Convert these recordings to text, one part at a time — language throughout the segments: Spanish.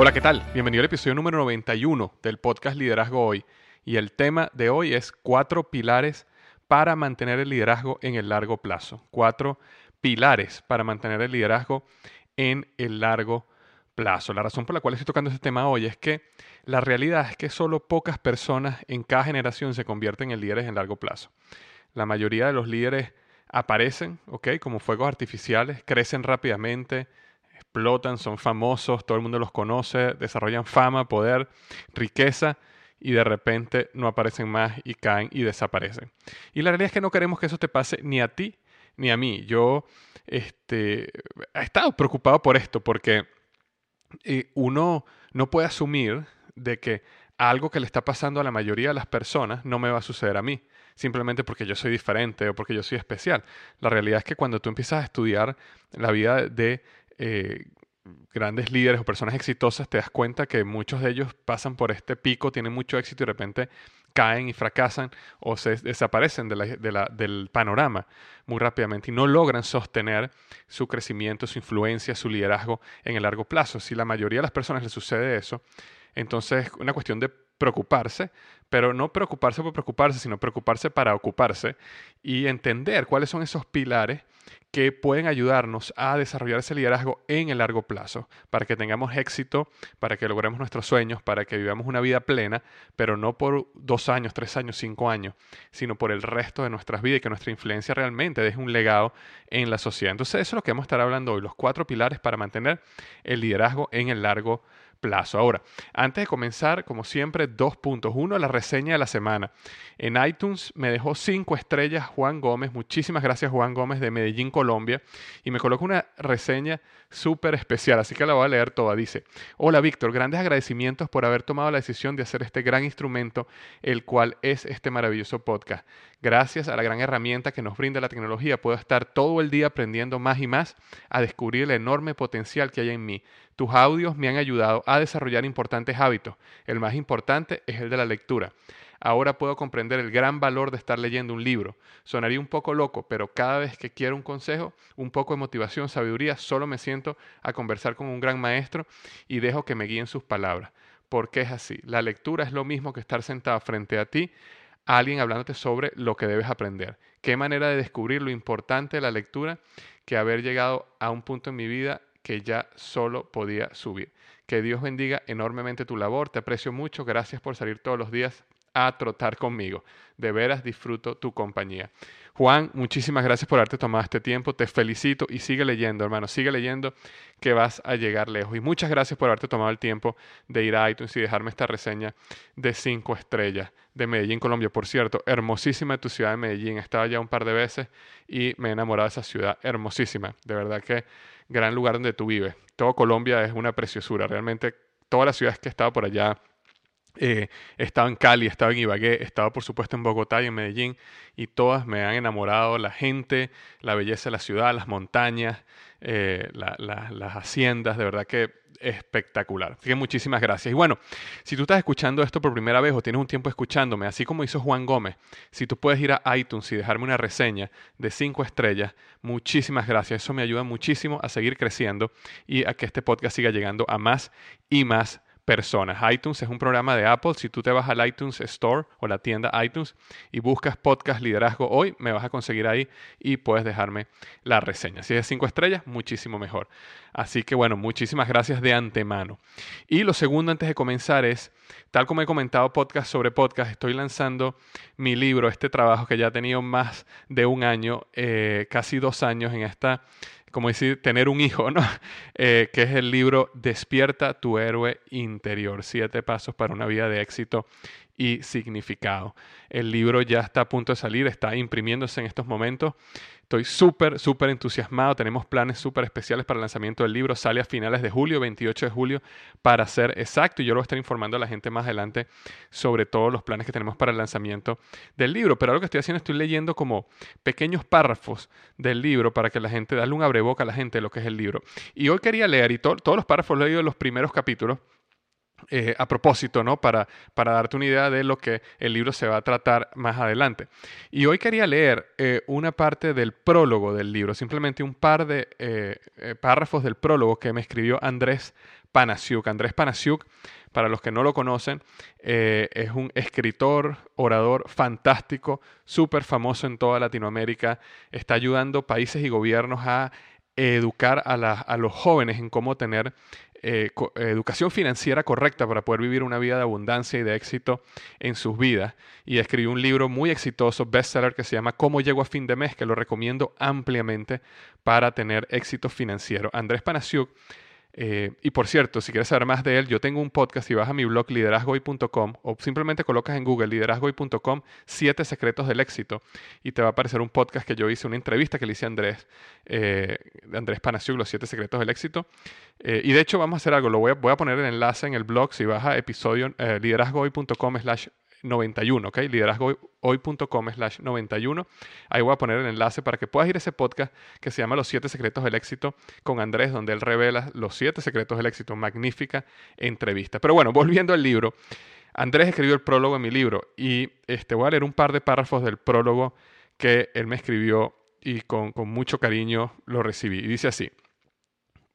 Hola, ¿qué tal? Bienvenido al episodio número 91 del podcast Liderazgo Hoy. Y el tema de hoy es cuatro pilares para mantener el liderazgo en el largo plazo. Cuatro pilares para mantener el liderazgo en el largo plazo. La razón por la cual estoy tocando este tema hoy es que la realidad es que solo pocas personas en cada generación se convierten en líderes en largo plazo. La mayoría de los líderes aparecen, ¿ok? Como fuegos artificiales, crecen rápidamente, son famosos, todo el mundo los conoce, desarrollan fama, poder, riqueza y de repente no aparecen más y caen y desaparecen. Y la realidad es que no queremos que eso te pase ni a ti ni a mí. Yo este, he estado preocupado por esto porque eh, uno no puede asumir de que algo que le está pasando a la mayoría de las personas no me va a suceder a mí simplemente porque yo soy diferente o porque yo soy especial. La realidad es que cuando tú empiezas a estudiar la vida de eh, grandes líderes o personas exitosas, te das cuenta que muchos de ellos pasan por este pico, tienen mucho éxito y de repente caen y fracasan o se desaparecen del panorama muy rápidamente y no logran sostener su crecimiento, su influencia, su liderazgo en el largo plazo. Si la mayoría de las personas les sucede eso, entonces es una cuestión de preocuparse, pero no preocuparse por preocuparse, sino preocuparse para ocuparse y entender cuáles son esos pilares que pueden ayudarnos a desarrollar ese liderazgo en el largo plazo, para que tengamos éxito, para que logremos nuestros sueños, para que vivamos una vida plena, pero no por dos años, tres años, cinco años, sino por el resto de nuestras vidas y que nuestra influencia realmente deje un legado en la sociedad. Entonces eso es lo que vamos a estar hablando hoy, los cuatro pilares para mantener el liderazgo en el largo plazo. Ahora, antes de comenzar, como siempre, dos puntos. Uno, la reseña de la semana. En iTunes me dejó cinco estrellas Juan Gómez. Muchísimas gracias Juan Gómez de Medellín, Colombia. Y me colocó una reseña súper especial, así que la voy a leer toda. Dice, hola Víctor, grandes agradecimientos por haber tomado la decisión de hacer este gran instrumento, el cual es este maravilloso podcast. Gracias a la gran herramienta que nos brinda la tecnología, puedo estar todo el día aprendiendo más y más a descubrir el enorme potencial que hay en mí. Tus audios me han ayudado a desarrollar importantes hábitos. El más importante es el de la lectura. Ahora puedo comprender el gran valor de estar leyendo un libro. Sonaría un poco loco, pero cada vez que quiero un consejo, un poco de motivación, sabiduría, solo me siento a conversar con un gran maestro y dejo que me guíen sus palabras. Porque es así. La lectura es lo mismo que estar sentado frente a ti, alguien hablándote sobre lo que debes aprender. Qué manera de descubrir lo importante de la lectura que haber llegado a un punto en mi vida que ya solo podía subir. Que Dios bendiga enormemente tu labor, te aprecio mucho, gracias por salir todos los días a trotar conmigo. De veras disfruto tu compañía. Juan, muchísimas gracias por haberte tomado este tiempo. Te felicito y sigue leyendo, hermano. Sigue leyendo que vas a llegar lejos. Y muchas gracias por haberte tomado el tiempo de ir a iTunes y dejarme esta reseña de cinco estrellas de Medellín, Colombia. Por cierto, hermosísima tu ciudad de Medellín. He estado ya un par de veces y me he enamorado de esa ciudad. Hermosísima. De verdad que gran lugar donde tú vives. Todo Colombia es una preciosura. Realmente todas las ciudades que he estado por allá eh, he estado en Cali, he estado en Ibagué, he estado por supuesto en Bogotá y en Medellín y todas me han enamorado la gente, la belleza de la ciudad, las montañas, eh, las haciendas, de verdad que espectacular. Así que muchísimas gracias. Y bueno, si tú estás escuchando esto por primera vez o tienes un tiempo escuchándome, así como hizo Juan Gómez, si tú puedes ir a iTunes y dejarme una reseña de cinco estrellas, muchísimas gracias. Eso me ayuda muchísimo a seguir creciendo y a que este podcast siga llegando a más y más personas. iTunes es un programa de Apple. Si tú te vas al iTunes Store o la tienda iTunes y buscas podcast liderazgo hoy, me vas a conseguir ahí y puedes dejarme la reseña. Si es de cinco estrellas, muchísimo mejor. Así que bueno, muchísimas gracias de antemano. Y lo segundo antes de comenzar es, tal como he comentado podcast sobre podcast, estoy lanzando mi libro, este trabajo que ya ha tenido más de un año, eh, casi dos años en esta como decir, tener un hijo, ¿no? Eh, que es el libro Despierta tu héroe interior, siete pasos para una vida de éxito y significado. El libro ya está a punto de salir, está imprimiéndose en estos momentos. Estoy súper, súper entusiasmado. Tenemos planes súper especiales para el lanzamiento del libro. Sale a finales de julio, 28 de julio, para ser exacto. Y yo lo voy a estar informando a la gente más adelante sobre todos los planes que tenemos para el lanzamiento del libro. Pero lo que estoy haciendo, estoy leyendo como pequeños párrafos del libro para que la gente, darle un abreboca a la gente de lo que es el libro. Y hoy quería leer, y todos los párrafos lo he leído los primeros capítulos eh, a propósito, ¿no? Para, para, darte una idea de lo que el libro se va a tratar más adelante. Y hoy quería leer eh, una parte del prólogo del libro, simplemente un par de eh, párrafos del prólogo que me escribió Andrés Panasiuk. Andrés Panasiuk, para los que no lo conocen, es un escritor, orador fantástico, súper famoso en toda Latinoamérica, está ayudando países y gobiernos a educar a, a los jóvenes en cómo tener eh, educación financiera correcta para poder vivir una vida de abundancia y de éxito en sus vidas. Y escribió un libro muy exitoso, bestseller, que se llama Cómo llego a fin de mes, que lo recomiendo ampliamente para tener éxito financiero. Andrés Panasiuk eh, y por cierto, si quieres saber más de él, yo tengo un podcast y vas a mi blog liderazgoy.com o simplemente colocas en Google liderazgoy.com siete secretos del éxito y te va a aparecer un podcast que yo hice, una entrevista que le hice a Andrés, eh, Andrés Panasiuk, los siete secretos del éxito. Eh, y de hecho vamos a hacer algo, lo voy a, voy a poner el enlace en el blog, si vas a episodio liderazgoy.com slash 91, ¿ok? Liderazgohoy.com slash 91. Ahí voy a poner el enlace para que puedas ir a ese podcast que se llama Los siete secretos del éxito con Andrés, donde él revela los siete secretos del éxito. Magnífica entrevista. Pero bueno, volviendo al libro. Andrés escribió el prólogo en mi libro y este, voy a leer un par de párrafos del prólogo que él me escribió y con, con mucho cariño lo recibí. Y dice así,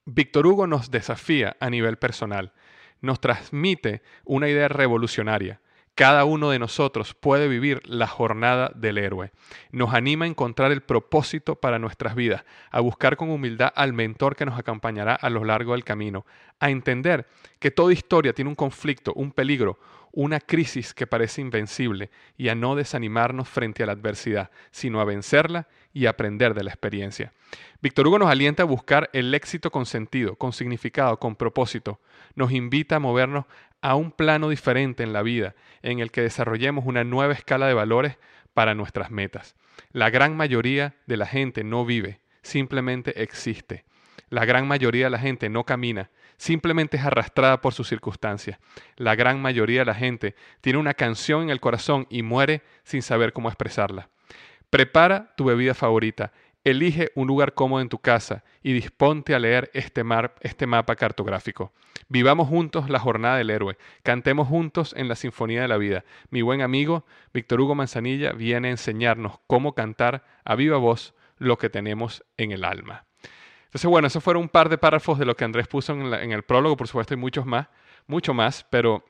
Víctor Hugo nos desafía a nivel personal, nos transmite una idea revolucionaria cada uno de nosotros puede vivir la jornada del héroe. Nos anima a encontrar el propósito para nuestras vidas, a buscar con humildad al mentor que nos acompañará a lo largo del camino, a entender que toda historia tiene un conflicto, un peligro, una crisis que parece invencible y a no desanimarnos frente a la adversidad, sino a vencerla y aprender de la experiencia. Víctor Hugo nos alienta a buscar el éxito con sentido, con significado, con propósito. Nos invita a movernos a un plano diferente en la vida, en el que desarrollemos una nueva escala de valores para nuestras metas. La gran mayoría de la gente no vive, simplemente existe. La gran mayoría de la gente no camina, simplemente es arrastrada por sus circunstancias. La gran mayoría de la gente tiene una canción en el corazón y muere sin saber cómo expresarla. Prepara tu bebida favorita Elige un lugar cómodo en tu casa y disponte a leer este, mar, este mapa cartográfico. Vivamos juntos la jornada del héroe. Cantemos juntos en la Sinfonía de la Vida. Mi buen amigo Víctor Hugo Manzanilla viene a enseñarnos cómo cantar a viva voz lo que tenemos en el alma. Entonces, bueno, esos fueron un par de párrafos de lo que Andrés puso en, el prólogo, por supuesto, y muchos más, mucho más, pero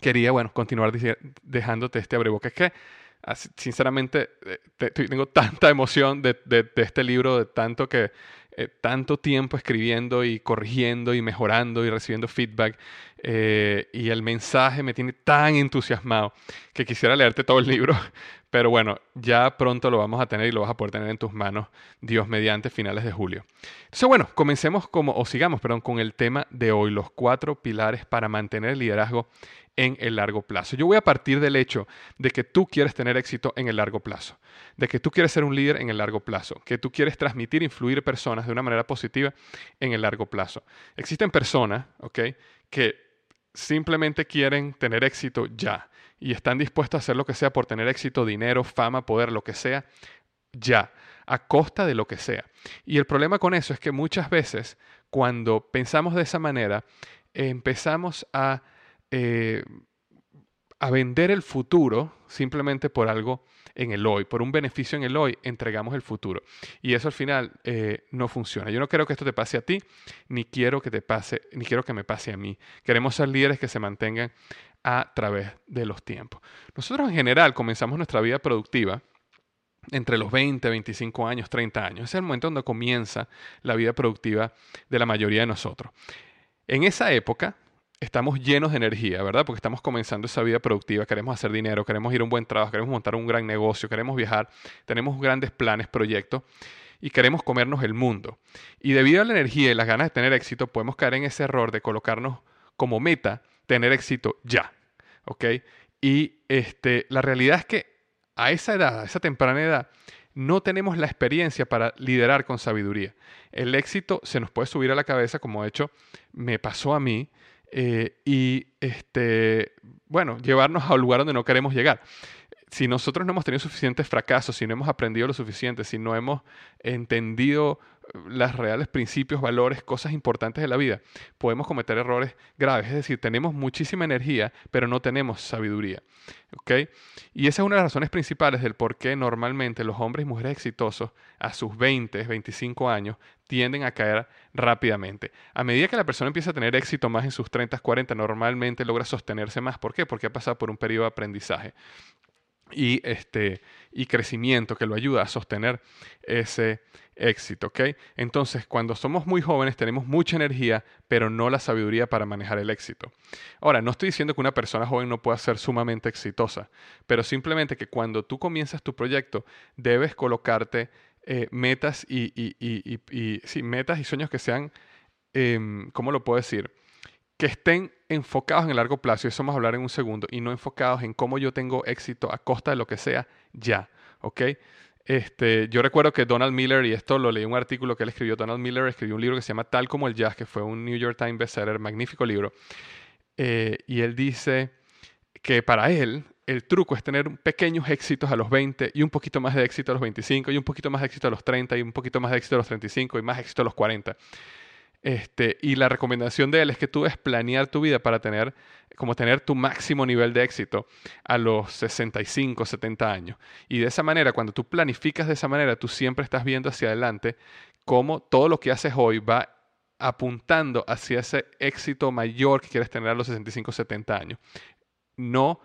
quería, bueno, continuar dejándote este abreboque. Es que sinceramente, eh, tengo tanta emoción de, este libro, de tanto que eh, tanto tiempo escribiendo y corrigiendo y mejorando y recibiendo feedback eh, y el mensaje me tiene tan entusiasmado que quisiera leerte todo el libro, pero bueno, ya pronto lo vamos a tener y lo vas a poder tener en tus manos, Dios mediante, finales de julio. Entonces bueno, comencemos como, o sigamos, perdón, con el tema de hoy, los cuatro pilares para mantener el liderazgo en el largo plazo. Yo voy a partir del hecho de que tú quieres tener éxito en el largo plazo, de que tú quieres ser un líder en el largo plazo, que tú quieres transmitir, influir personas de una manera positiva en el largo plazo. Existen personas, ¿ok? Que simplemente quieren tener éxito ya y están dispuestos a hacer lo que sea por tener éxito, dinero, fama, poder, lo que sea, ya, a costa de lo que sea. Y el problema con eso es que muchas veces cuando pensamos de esa manera, empezamos a eh, a vender el futuro simplemente por algo en el hoy, por un beneficio en el hoy, entregamos el futuro. Y eso al final eh, no funciona. Yo no quiero que esto te pase a ti, ni quiero que te pase, ni quiero que me pase a mí. Queremos ser líderes que se mantengan a través de los tiempos. Nosotros en general comenzamos nuestra vida productiva entre los 20, 25 años, 30 años. Es el momento donde comienza la vida productiva de la mayoría de nosotros. En esa época, estamos llenos de energía, ¿verdad? Porque estamos comenzando esa vida productiva, queremos hacer dinero, queremos ir a un buen trabajo, queremos montar un gran negocio, queremos viajar, tenemos grandes planes, proyectos y queremos comernos el mundo. Y debido a la energía y las ganas de tener éxito, podemos caer en ese error de colocarnos como meta tener éxito ya, ¿ok? Y este, la realidad es que a esa edad, a esa temprana edad, no tenemos la experiencia para liderar con sabiduría. El éxito se nos puede subir a la cabeza, como de hecho me pasó a mí, eh, y este, bueno, llevarnos a un lugar donde no queremos llegar. Si nosotros no hemos tenido suficientes fracasos, si no hemos aprendido lo suficiente, si no hemos entendido los reales principios, valores, cosas importantes de la vida, podemos cometer errores graves. Es decir, tenemos muchísima energía, pero no tenemos sabiduría. Y esa es una de las razones principales del por qué normalmente los hombres y mujeres exitosos a sus 20, 25 años tienden a caer rápidamente. A medida que la persona empieza a tener éxito más en sus 30, 40, normalmente logra sostenerse más. ¿Por qué? Porque ha pasado por un periodo de aprendizaje y, este, y crecimiento que lo ayuda a sostener ese éxito. Entonces, cuando somos muy jóvenes tenemos mucha energía, pero no la sabiduría para manejar el éxito. Ahora, no estoy diciendo que una persona joven no pueda ser sumamente exitosa, pero simplemente que cuando tú comienzas tu proyecto debes colocarte eh, metas y, y, metas y sueños que sean, em, ¿cómo lo puedo decir? Que estén enfocados en el largo plazo, y eso vamos a hablar en un segundo, y no enfocados en cómo yo tengo éxito a costa de lo que sea ya, ¿ok? Este, yo recuerdo que Donald Miller, y esto lo leí en un artículo que él escribió, Donald Miller escribió un libro que se llama Tal como el Jazz, que fue un New York Times bestseller, magnífico libro, eh, y él dice que para él el truco es tener pequeños éxitos a los 20 y un poquito más de éxito a los 25 y un poquito más de éxito a los 30 y un poquito más de éxito a los 35 y más éxito a los 40. Este, y la recomendación de él es que tú debes planear tu vida para tener, como tener tu máximo nivel de éxito a los 65, 70 años. Y de esa manera, cuando tú planificas de esa manera, tú siempre estás viendo hacia adelante cómo todo lo que haces hoy va apuntando hacia ese éxito mayor que quieres tener a los 65, 70 años. No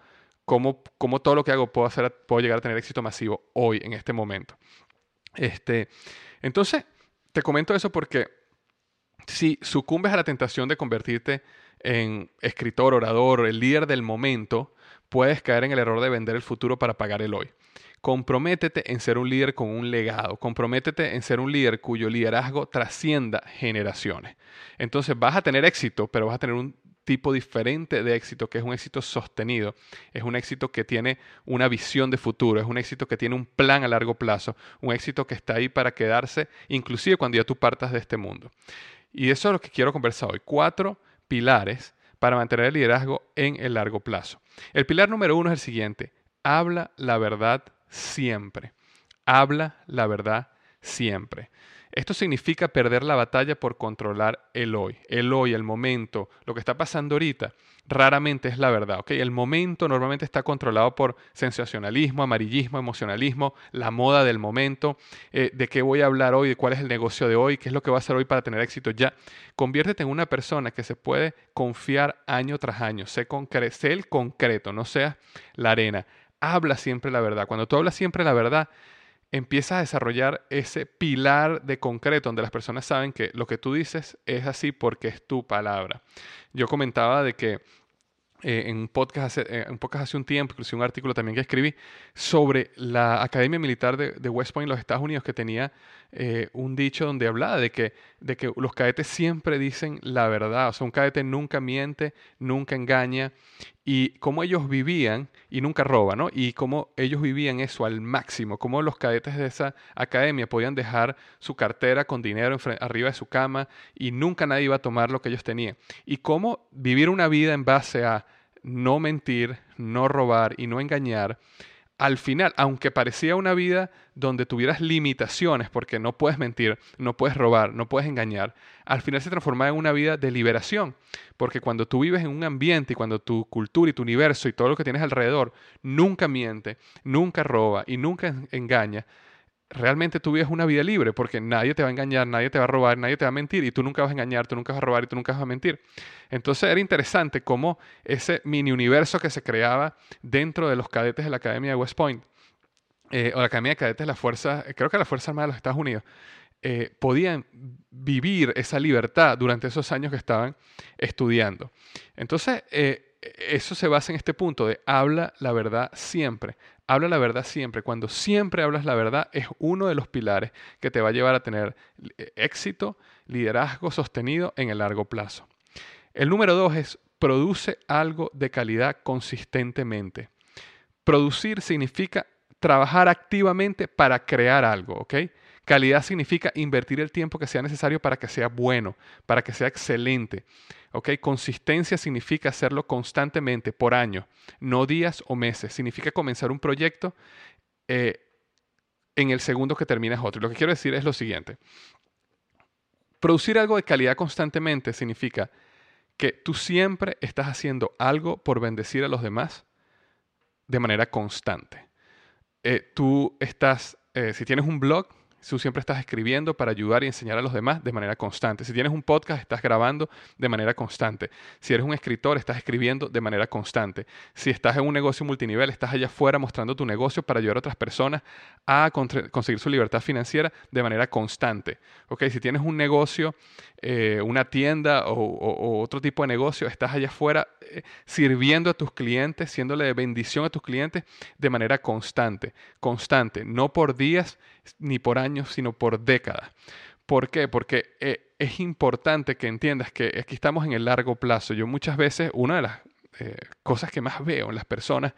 como, como todo lo que hago puedo, hacer, puedo llegar a tener éxito masivo hoy, en este momento. Este, entonces, te comento eso porque si sucumbes a la tentación de convertirte en escritor, orador, el líder del momento, puedes caer en el error de vender el futuro para pagar el hoy. Comprométete en ser un líder con un legado. Comprométete en ser un líder cuyo liderazgo trascienda generaciones. Entonces vas a tener éxito, pero vas a tener un tipo diferente de éxito, que es un éxito sostenido, es un éxito que tiene una visión de futuro, es un éxito que tiene un plan a largo plazo, un éxito que está ahí para quedarse, inclusive cuando ya tú partas de este mundo. Y eso es lo que quiero conversar hoy. Cuatro pilares para mantener el liderazgo en el largo plazo. El pilar número uno es el siguiente. Habla la verdad siempre. Habla la verdad siempre. Esto significa perder la batalla por controlar el hoy, el hoy, el momento, lo que está pasando ahorita. Raramente es la verdad. El momento normalmente está controlado por sensacionalismo, amarillismo, emocionalismo, la moda del momento, eh, de qué voy a hablar hoy, de cuál es el negocio de hoy, qué es lo que va a hacer hoy para tener éxito ya. Conviértete en una persona que se puede confiar año tras año. Sé, sé el concreto, no seas la arena habla siempre la verdad. Cuando tú hablas siempre la verdad, empiezas a desarrollar ese pilar de concreto donde las personas saben que lo que tú dices es así porque es tu palabra. Yo comentaba de que eh, en un podcast, hace, eh, un podcast hace un tiempo, incluso un artículo también que escribí, sobre la Academia Militar de, West Point, los Estados Unidos, que tenía eh, un dicho donde hablaba de que, de que los cadetes siempre dicen la verdad, o sea, un cadete nunca miente, nunca engaña, y cómo ellos vivían, y nunca roba, ¿no? Y cómo ellos vivían eso al máximo, cómo los cadetes de esa academia podían dejar su cartera con dinero arriba de su cama y nunca nadie iba a tomar lo que ellos tenían. Y cómo vivir una vida en base a no mentir, no robar y no engañar, al final, aunque parecía una vida donde tuvieras limitaciones, porque no puedes mentir, no puedes robar, no puedes engañar, al final se transformaba en una vida de liberación, porque cuando tú vives en un ambiente y cuando tu cultura y tu universo y todo lo que tienes alrededor nunca miente, nunca roba y nunca engaña, realmente tú vives una vida libre porque nadie te va a engañar, nadie te va a robar, nadie te va a mentir y tú nunca vas a engañar, tú nunca vas a robar y tú nunca vas a mentir. Entonces era interesante cómo ese mini universo que se creaba dentro de los cadetes de la Academia de West Point, eh, o la Academia de Cadetes de la Fuerza, creo que la Fuerza Armada de los Estados Unidos, eh, podían vivir esa libertad durante esos años que estaban estudiando. Entonces, eh, eso se basa en este punto de habla la verdad siempre. Habla la verdad siempre. Cuando siempre hablas la verdad es uno de los pilares que te va a llevar a tener eh, éxito, liderazgo sostenido en el largo plazo. El número dos es produce algo de calidad consistentemente. Producir significa trabajar activamente para crear algo, ¿ok? Calidad significa invertir el tiempo que sea necesario para que sea bueno, para que sea excelente. Consistencia significa hacerlo constantemente, por año, no días o meses. Significa comenzar un proyecto eh, en el segundo que terminas otro. Lo que quiero decir es lo siguiente. Producir algo de calidad constantemente significa que tú siempre estás haciendo algo por bendecir a los demás de manera constante. Eh, tú estás, eh, si tienes un blog, tú siempre estás escribiendo para ayudar y enseñar a los demás de manera constante. Si tienes un podcast, estás grabando de manera constante. Si eres un escritor, estás escribiendo de manera constante. Si estás en un negocio multinivel, estás allá afuera mostrando tu negocio para ayudar a otras personas a conseguir su libertad financiera de manera constante. ¿Okay? Si tienes un negocio, eh, una tienda o, otro tipo de negocio, estás allá afuera eh, sirviendo a tus clientes, siéndole de bendición a tus clientes de manera constante. Constante, no por días ni por años, sino por décadas. ¿Por qué? Porque eh, es importante que entiendas que aquí estamos en el largo plazo. Yo muchas veces, una de las eh, cosas que más veo en las personas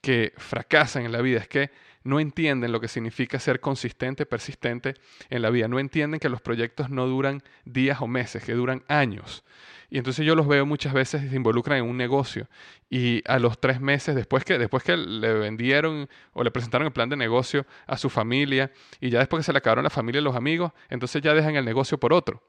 que fracasan en la vida es que no entienden lo que significa ser consistente, persistente en la vida. No entienden que los proyectos no duran días o meses, que duran años. Y entonces yo los veo muchas veces se involucran en un negocio y a los tres meses, después que, después que le vendieron o le presentaron el plan de negocio a su familia y ya después que se le acabaron la familia y los amigos, entonces ya dejan el negocio por otro,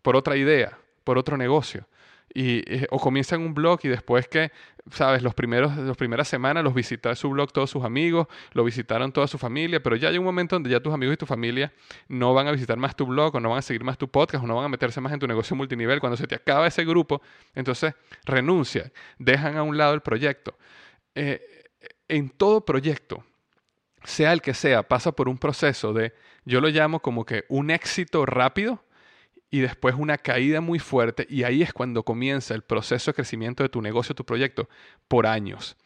por otra idea, por otro negocio y, eh, o comienzan un blog y después que, sabes, los primeros, las primeras semanas los visita su blog todos sus amigos, lo visitaron toda su familia, pero ya hay un momento donde ya tus amigos y tu familia no van a visitar más tu blog o no van a seguir más tu podcast o no van a meterse más en tu negocio multinivel. Cuando se te acaba ese grupo, entonces renuncia, dejan a un lado el proyecto. Eh, en todo proyecto, sea el que sea, pasa por un proceso de, yo lo llamo como que un éxito rápido y después una caída muy fuerte y ahí es cuando comienza el proceso de crecimiento de tu negocio, tu proyecto, por años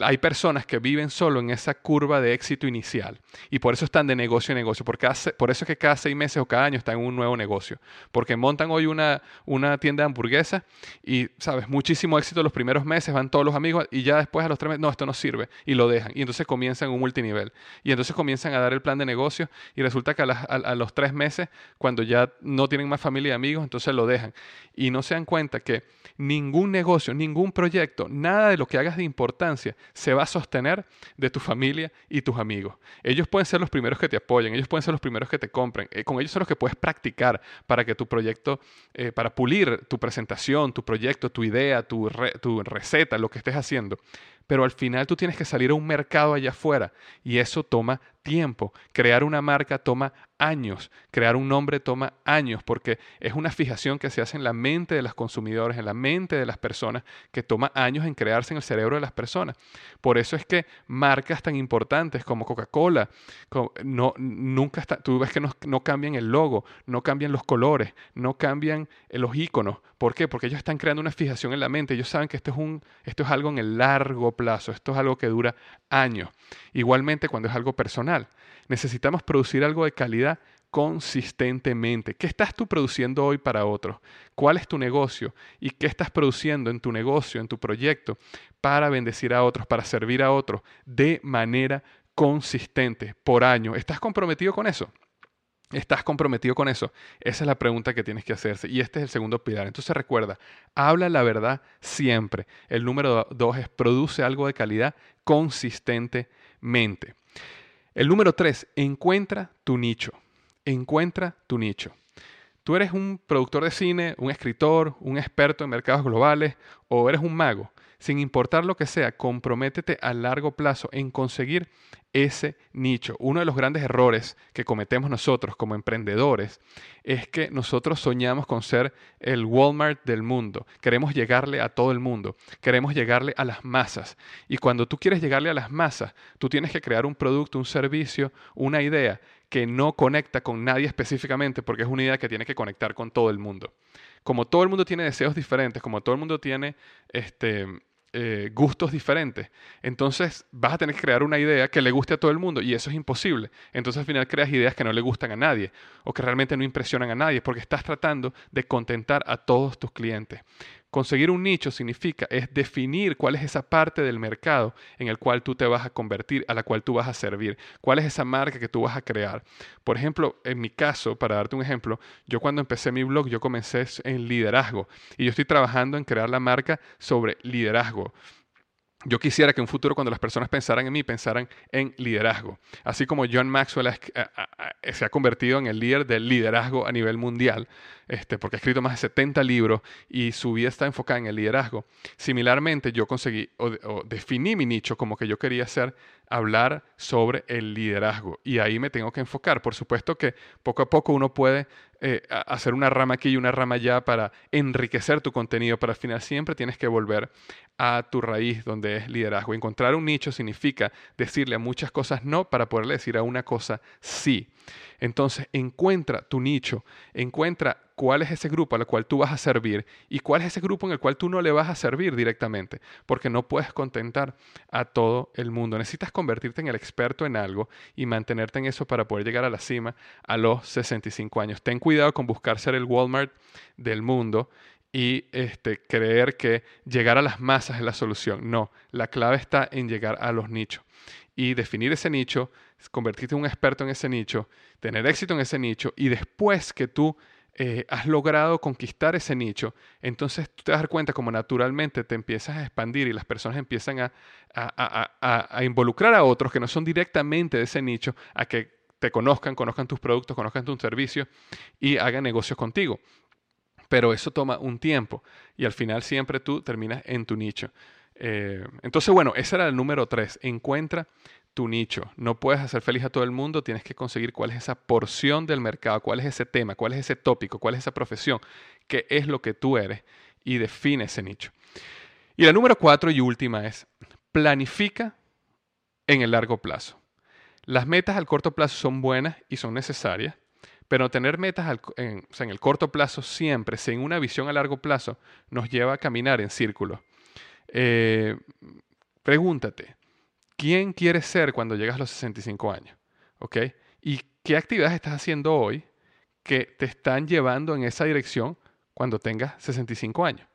hay personas que viven solo en esa curva de éxito inicial y por eso están de negocio en negocio, porque por eso es que cada seis meses o cada año están en un nuevo negocio, porque montan hoy una, una tienda de hamburguesas y, sabes, muchísimo éxito los primeros meses, van todos los amigos y ya después a los tres meses, no, esto no sirve y lo dejan. Y entonces comienzan un multinivel y entonces comienzan a dar el plan de negocio y resulta que a, a los tres meses, cuando ya no tienen más familia y amigos, entonces lo dejan. Y no se dan cuenta que ningún negocio, ningún proyecto, nada de lo que hagas de importancia se va a sostener de tu familia y tus amigos. Ellos pueden ser los primeros que te apoyen, ellos pueden ser los primeros que te compren. Eh, con ellos son los que puedes practicar para que tu proyecto, eh, para pulir tu presentación, tu proyecto, tu idea, tu, tu receta, lo que estés haciendo pero al final tú tienes que salir a un mercado allá afuera y eso toma tiempo. Crear una marca toma años. Crear un nombre toma años porque es una fijación que se hace en la mente de los consumidores, en la mente de las personas, que toma años en crearse en el cerebro de las personas. Por eso es que marcas tan importantes como Coca-Cola, no, nunca está, tú ves que no, no cambian el logo, no cambian los colores, no cambian los iconos. ¿Por qué? Porque ellos están creando una fijación en la mente. Ellos saben que esto es, un, esto es algo en el largo plazo, esto es algo que dura años. Igualmente cuando es algo personal. Necesitamos producir algo de calidad consistentemente. ¿Qué estás tú produciendo hoy para otros? ¿Cuál es tu negocio? ¿Y qué estás produciendo en tu negocio, en tu proyecto, para bendecir a otros, para servir a otros de manera consistente por año? ¿Estás comprometido con eso? ¿Estás comprometido con eso? Esa es la pregunta que tienes que hacerse. Y este es el segundo pilar. Entonces recuerda, habla la verdad siempre. El número dos es produce algo de calidad consistentemente. El número tres, encuentra tu nicho. Encuentra tu nicho. Tú eres un productor de cine, un escritor, un experto en mercados globales o eres un mago sin importar lo que sea, comprométete a largo plazo en conseguir ese nicho. Uno de los grandes errores que cometemos nosotros como emprendedores es que nosotros soñamos con ser el Walmart del mundo. Queremos llegarle a todo el mundo, queremos llegarle a las masas. Y cuando tú quieres llegarle a las masas, tú tienes que crear un producto, un servicio, una idea que no conecta con nadie específicamente porque es una idea que tiene que conectar con todo el mundo. Como todo el mundo tiene deseos diferentes, como todo el mundo tiene este, eh, gustos diferentes. Entonces vas a tener que crear una idea que le guste a todo el mundo y eso es imposible. Entonces al final creas ideas que no le gustan a nadie o que realmente no impresionan a nadie porque estás tratando de contentar a todos tus clientes. Conseguir un nicho significa es definir cuál es esa parte del mercado en el cual tú te vas a convertir, a la cual tú vas a servir, cuál es esa marca que tú vas a crear. Por ejemplo, en mi caso, para darte un ejemplo, yo cuando empecé mi blog, yo comencé en liderazgo y yo estoy trabajando en crear la marca sobre liderazgo. Yo quisiera que en un futuro cuando las personas pensaran en mí, pensaran en liderazgo. Así como John Maxwell se ha convertido en el líder del liderazgo a nivel mundial, este, porque ha escrito más de 70 libros y su vida está enfocada en el liderazgo. Similarmente, yo conseguí o definí mi nicho como que yo quería ser hablar sobre el liderazgo y ahí me tengo que enfocar. Por supuesto que poco a poco uno puede eh, hacer una rama aquí y una rama allá para enriquecer tu contenido, pero al final siempre tienes que volver a tu raíz donde es liderazgo. Encontrar un nicho significa decirle a muchas cosas no para poderle decir a una cosa sí. Entonces, encuentra tu nicho, encuentra cuál es ese grupo al cual tú vas a servir y cuál es ese grupo en el cual tú no le vas a servir directamente, porque no puedes contentar a todo el mundo. Necesitas convertirte en el experto en algo y mantenerte en eso para poder llegar a la cima a los 65 años. Ten cuidado con buscar ser el Walmart del mundo y este, creer que llegar a las masas es la solución. No, la clave está en llegar a los nichos y definir ese nicho, convertirte en un experto en ese nicho, tener éxito en ese nicho y después que tú eh, has logrado conquistar ese nicho, entonces tú te a dar cuenta como naturalmente te empiezas a expandir y las personas empiezan a, a, involucrar a otros que no son directamente de ese nicho a que te conozcan, conozcan tus productos, conozcan tus servicios y hagan negocios contigo. Pero eso toma un tiempo y al final siempre tú terminas en tu nicho. Eh, entonces, bueno, ese era el número tres. Encuentra tu nicho. No puedes hacer feliz a todo el mundo, tienes que conseguir cuál es esa porción del mercado, cuál es ese tema, cuál es ese tópico, cuál es esa profesión, qué es lo que tú eres y define ese nicho. Y la número cuatro y última es planifica en el largo plazo. Las metas al corto plazo son buenas y son necesarias, pero tener metas en, en, el corto plazo siempre, sin una visión a largo plazo, nos lleva a caminar en círculos. Eh, pregúntate, quién quieres ser cuando llegas a los 65 años, ¿ok? ¿Y qué actividades estás haciendo hoy que te están llevando en esa dirección cuando tengas 65 años?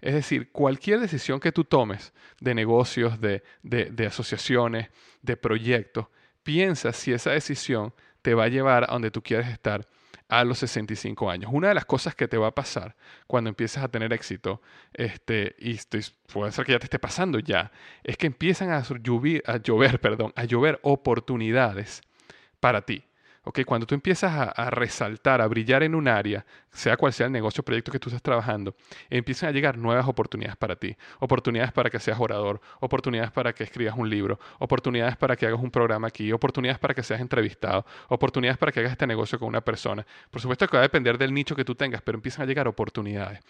Es decir, cualquier decisión que tú tomes de negocios, de, de asociaciones, de proyectos, piensa si esa decisión te va a llevar a donde tú quieres estar a los 65 años. Una de las cosas que te va a pasar cuando empieces a tener éxito, este, y puede ser que ya te esté pasando ya, es que empiezan a, a llover, perdón, a llover oportunidades para ti. Cuando tú empiezas a, resaltar, a brillar en un área, sea cual sea el negocio o proyecto que tú estés trabajando, empiezan a llegar nuevas oportunidades para ti. Oportunidades para que seas orador, oportunidades para que escribas un libro, oportunidades para que hagas un programa aquí, oportunidades para que seas entrevistado, oportunidades para que hagas este negocio con una persona. Por supuesto que va a depender del nicho que tú tengas, pero empiezan a llegar oportunidades.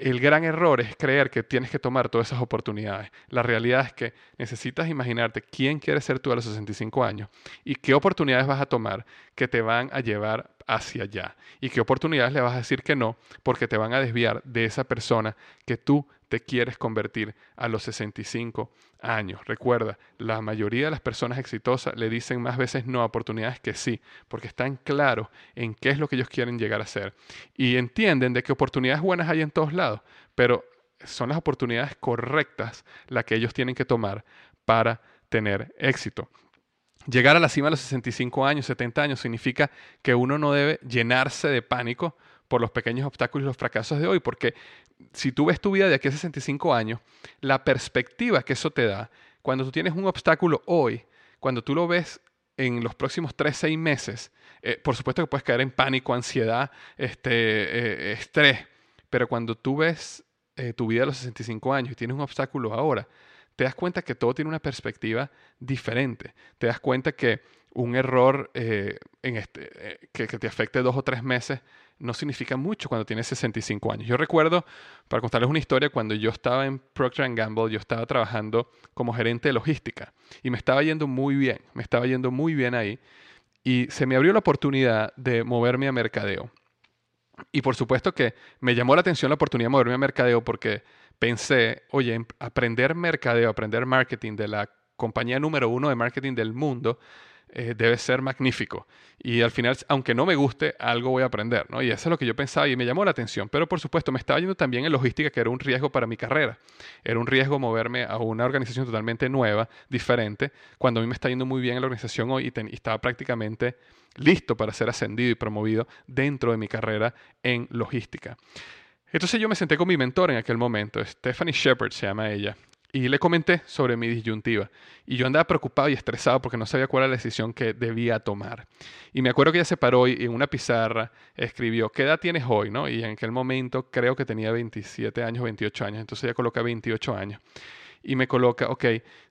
El gran error es creer que tienes que tomar todas esas oportunidades. La realidad es que necesitas imaginarte quién quieres ser tú a los 65 años y qué oportunidades vas a tomar que te van a llevar hacia allá y qué oportunidades le vas a decir que no porque te van a desviar de esa persona que tú te quieres convertir a los 65 años. Recuerda, la mayoría de las personas exitosas le dicen más veces no a oportunidades que sí, porque están claros en qué es lo que ellos quieren llegar a ser y entienden de que oportunidades buenas hay en todos lados, pero son las oportunidades correctas las que ellos tienen que tomar para tener éxito. Llegar a la cima a los 65 años, 70 años, significa que uno no debe llenarse de pánico por los pequeños obstáculos y los fracasos de hoy, porque si tú ves tu vida de aquí a 65 años, la perspectiva que eso te da, cuando tú tienes un obstáculo hoy, cuando tú lo ves en los próximos 3, 6 meses, eh, por supuesto que puedes caer en pánico, ansiedad, este, eh, estrés, pero cuando tú ves eh, tu vida a los 65 años y tienes un obstáculo ahora, te das cuenta que todo tiene una perspectiva diferente. Te das cuenta que un error este, que, que, te afecte dos o tres meses no significa mucho cuando tienes 65 años. Yo recuerdo, para contarles una historia, cuando yo estaba en Procter Gamble, yo estaba trabajando como gerente de logística y me estaba yendo muy bien, me estaba yendo muy bien ahí y se me abrió la oportunidad de moverme a mercadeo. Y por supuesto que me llamó la atención la oportunidad de moverme a mercadeo porque pensé, oye, aprender mercadeo, aprender marketing de la compañía número uno de marketing del mundo, eh, debe ser magnífico. Y al final, aunque no me guste, algo voy a aprender, ¿no? Y eso es lo que yo pensaba y me llamó la atención. Pero por supuesto, me estaba yendo también en logística, que era un riesgo para mi carrera. Era un riesgo moverme a una organización totalmente nueva, diferente, cuando a mí me está yendo muy bien en la organización hoy y, y estaba prácticamente listo para ser ascendido y promovido dentro de mi carrera en logística. Entonces yo me senté con mi mentor en aquel momento, Stephanie Shepard se llama ella, y le comenté sobre mi disyuntiva. Y yo andaba preocupado y estresado porque no sabía cuál era la decisión que debía tomar. Y me acuerdo que ella se paró y en una pizarra escribió, ¿qué edad tienes hoy? ¿no? Y en aquel momento creo que tenía 27 años, 28 años. Entonces ella coloca 28 años. Y me coloca, ok,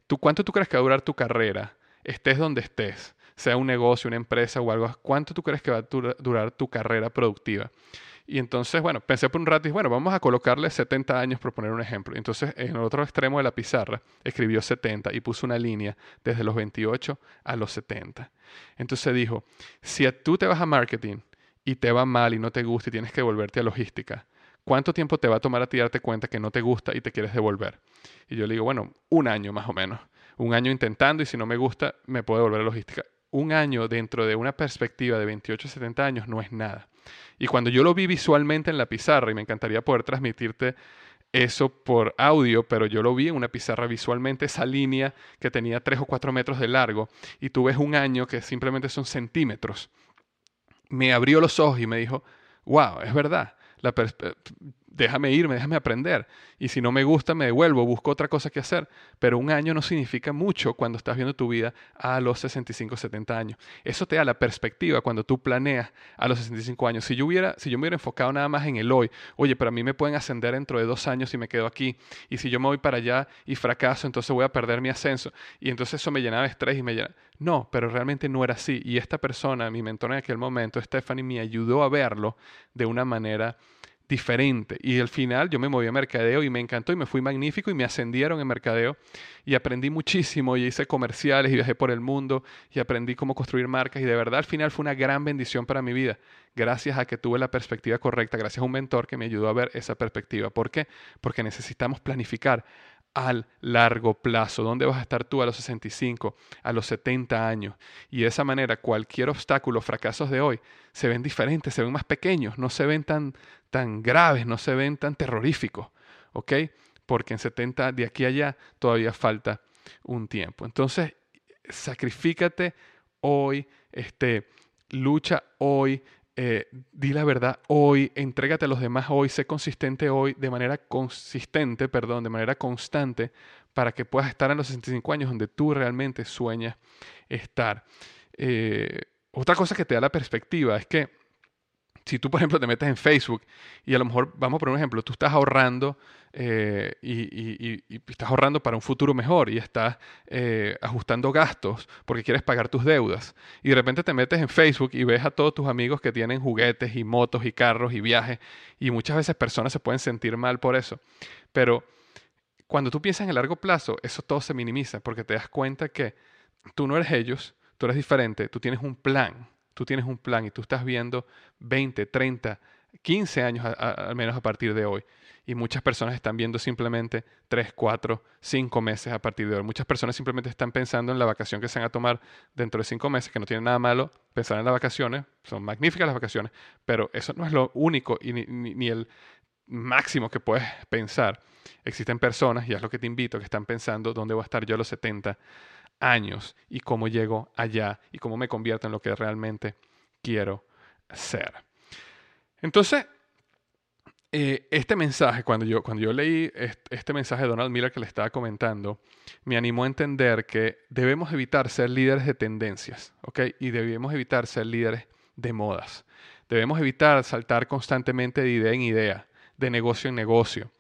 ¿tú cuánto tú crees que va a durar tu carrera? Estés donde estés, sea un negocio, una empresa o algo, ¿cuánto tú crees que va a durar tu carrera productiva? Y entonces, bueno, pensé por un rato y bueno, vamos a colocarle 70 años por poner un ejemplo. Entonces, en el otro extremo de la pizarra, escribió 70 y puso una línea desde los 28 a los 70. Entonces dijo, si tú te vas a marketing y te va mal y no te gusta y tienes que volverte a logística, ¿cuánto tiempo te va a tomar a ti darte cuenta que no te gusta y te quieres devolver? Y yo le digo, bueno, un año más o menos. Un año intentando y si no me gusta, me puedo devolver a logística. Un año dentro de una perspectiva de 28 a 70 años no es nada. Y cuando yo lo vi visualmente en la pizarra, y me encantaría poder transmitirte eso por audio, pero yo lo vi en una pizarra visualmente, esa línea que tenía 3 o 4 metros de largo, y tú ves un año que simplemente son centímetros. Me abrió los ojos y me dijo, wow, es verdad. La déjame irme, déjame aprender. Y si no me gusta, me devuelvo, busco otra cosa que hacer. Pero un año no significa mucho cuando estás viendo tu vida a los 65, 70 años. Eso te da la perspectiva cuando tú planeas a los 65 años. Si yo, hubiera, si yo me hubiera enfocado nada más en el hoy, oye, pero a mí me pueden ascender dentro de dos años y me quedo aquí. Y si yo me voy para allá y fracaso, entonces voy a perder mi ascenso. Y entonces eso me llenaba de estrés y me llenaba... No, pero realmente no era así. Y esta persona, mi mentor en aquel momento, Stephanie, me ayudó a verlo de una manera diferente. Y al final yo me moví a mercadeo y me encantó y me fui magnífico y me ascendieron en mercadeo y aprendí muchísimo y hice comerciales y viajé por el mundo y aprendí cómo construir marcas y de verdad al final fue una gran bendición para mi vida. Gracias a que tuve la perspectiva correcta, gracias a un mentor que me ayudó a ver esa perspectiva. ¿Por qué? Porque necesitamos planificar al largo plazo. ¿Dónde vas a estar tú a los 65, a los 70 años? Y de esa manera cualquier obstáculo, fracasos de hoy, se ven diferentes, se ven más pequeños, no se ven tan, tan graves, no se ven tan terroríficos. ¿Ok? Porque en 70 de aquí a allá todavía falta un tiempo. Entonces, sacrifícate hoy, este, lucha hoy, eh, di la verdad hoy, entrégate a los demás hoy, sé consistente hoy, de manera consistente, perdón, de manera constante, para que puedas estar en los 65 años donde tú realmente sueñas estar. Eh, otra cosa que te da la perspectiva es que si tú, por ejemplo, te metes en Facebook y a lo mejor, vamos a poner un ejemplo, tú estás ahorrando eh, y, estás ahorrando para un futuro mejor y estás eh, ajustando gastos porque quieres pagar tus deudas y de repente te metes en Facebook y ves a todos tus amigos que tienen juguetes y motos y carros y viajes y muchas veces personas se pueden sentir mal por eso. Pero cuando tú piensas en el largo plazo, eso todo se minimiza porque te das cuenta que tú no eres ellos, tú eres diferente, tú tienes un plan tú tienes un plan y tú estás viendo 20, 30, 15 años al menos a partir de hoy. Y muchas personas están viendo simplemente 3, 4, 5 meses a partir de hoy. Muchas personas simplemente están pensando en la vacación que se van a tomar dentro de 5 meses, que no tiene nada malo pensar en las vacaciones. Son magníficas las vacaciones, pero eso no es lo único y ni, ni el máximo que puedes pensar. Existen personas, y es lo que te invito, que están pensando dónde voy a estar yo a los 70 años y cómo llego allá y cómo me convierto en lo que realmente quiero ser. Entonces, eh, este mensaje, cuando yo, cuando yo leí este, mensaje de Donald Miller que le estaba comentando, me animó a entender que debemos evitar ser líderes de tendencias, ¿ok? Y debemos evitar ser líderes de modas. Debemos evitar saltar constantemente de idea en idea, de negocio en negocio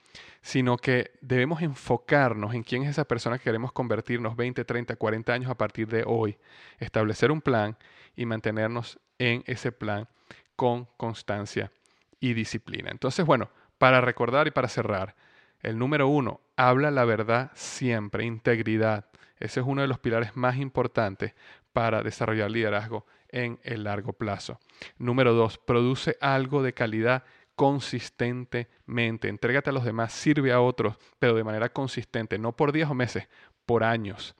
sino que debemos enfocarnos en quién es esa persona que queremos convertirnos 20, 30, 40 años a partir de hoy, establecer un plan y mantenernos en ese plan con constancia y disciplina. Entonces, bueno, para recordar y para cerrar, el número uno, habla la verdad siempre, integridad. Ese es uno de los pilares más importantes para desarrollar liderazgo en el largo plazo. Número dos, produce algo de calidad consistentemente. Entrégate a los demás, sirve a otros, pero de manera consistente, no por días o meses, por años.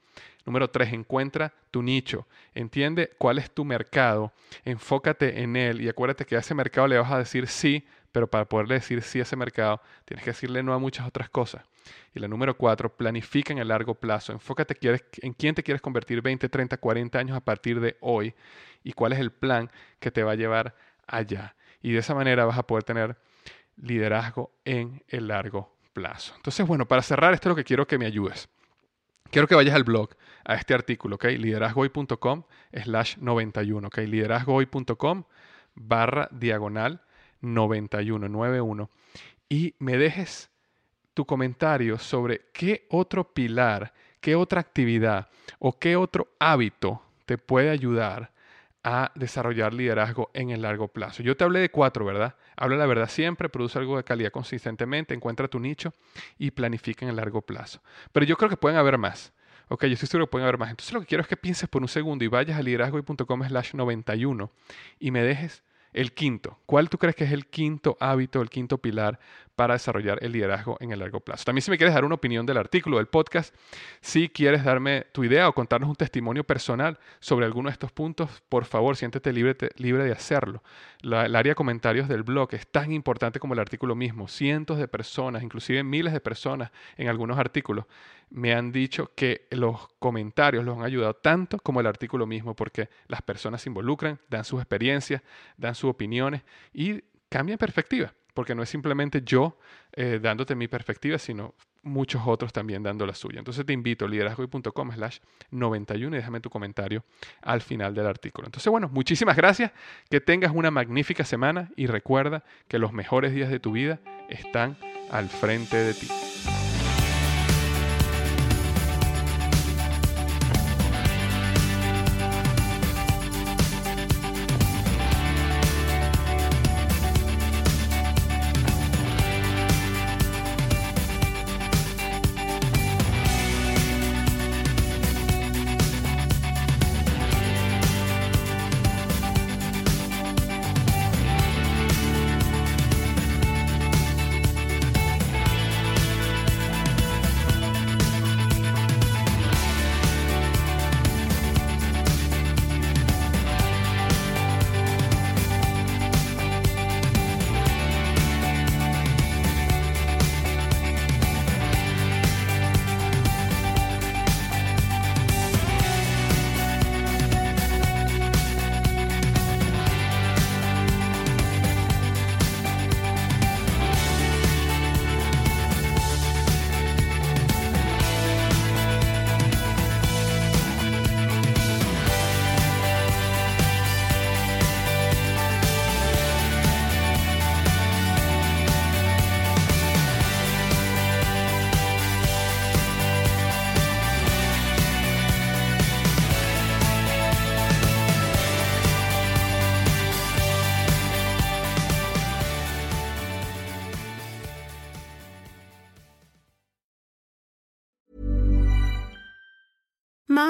Número tres, encuentra tu nicho. Entiende cuál es tu mercado, enfócate en él y acuérdate que a ese mercado le vas a decir sí, pero para poderle decir sí a ese mercado, tienes que decirle no a muchas otras cosas. Y la número cuatro, planifica en el largo plazo. Enfócate en quién te quieres convertir 20, 30, 40 años a partir de hoy y cuál es el plan que te va a llevar allá y de esa manera vas a poder tener liderazgo en el largo plazo. Entonces, bueno, para cerrar, esto es lo que quiero que me ayudes. Quiero que vayas al blog, a este artículo, ¿ok? liderazgohoy.com slash 91, ¿ok? liderazgohoy.com barra diagonal 91, 91. Y me dejes tu comentario sobre qué otro pilar, qué otra actividad o qué otro hábito te puede ayudar a desarrollar liderazgo en el largo plazo. Yo te hablé de cuatro, ¿verdad? Habla la verdad siempre, produce algo de calidad consistentemente, encuentra tu nicho y planifica en el largo plazo. Pero yo creo que pueden haber más. Ok, yo estoy seguro que pueden haber más. Entonces lo que quiero es que pienses por un segundo y vayas a liderazgo.com slash 91 y me dejes el quinto. ¿Cuál tú crees que es el quinto hábito, el quinto pilar para desarrollar el liderazgo en el largo plazo. También si me quieres dar una opinión del artículo, del podcast, si quieres darme tu idea o contarnos un testimonio personal sobre alguno de estos puntos, por favor, siéntete libre, libre de hacerlo. La, el área de comentarios del blog es tan importante como el artículo mismo. Cientos de personas, inclusive miles de personas en algunos artículos, me han dicho que los comentarios los han ayudado tanto como el artículo mismo, porque las personas se involucran, dan sus experiencias, dan sus opiniones y cambian perspectiva porque no es simplemente yo eh, dándote mi perspectiva, sino muchos otros también dando la suya. Entonces te invito a liderazgoy.com slash 91 y déjame tu comentario al final del artículo. Entonces, bueno, muchísimas gracias, que tengas una magnífica semana y recuerda que los mejores días de tu vida están al frente de ti.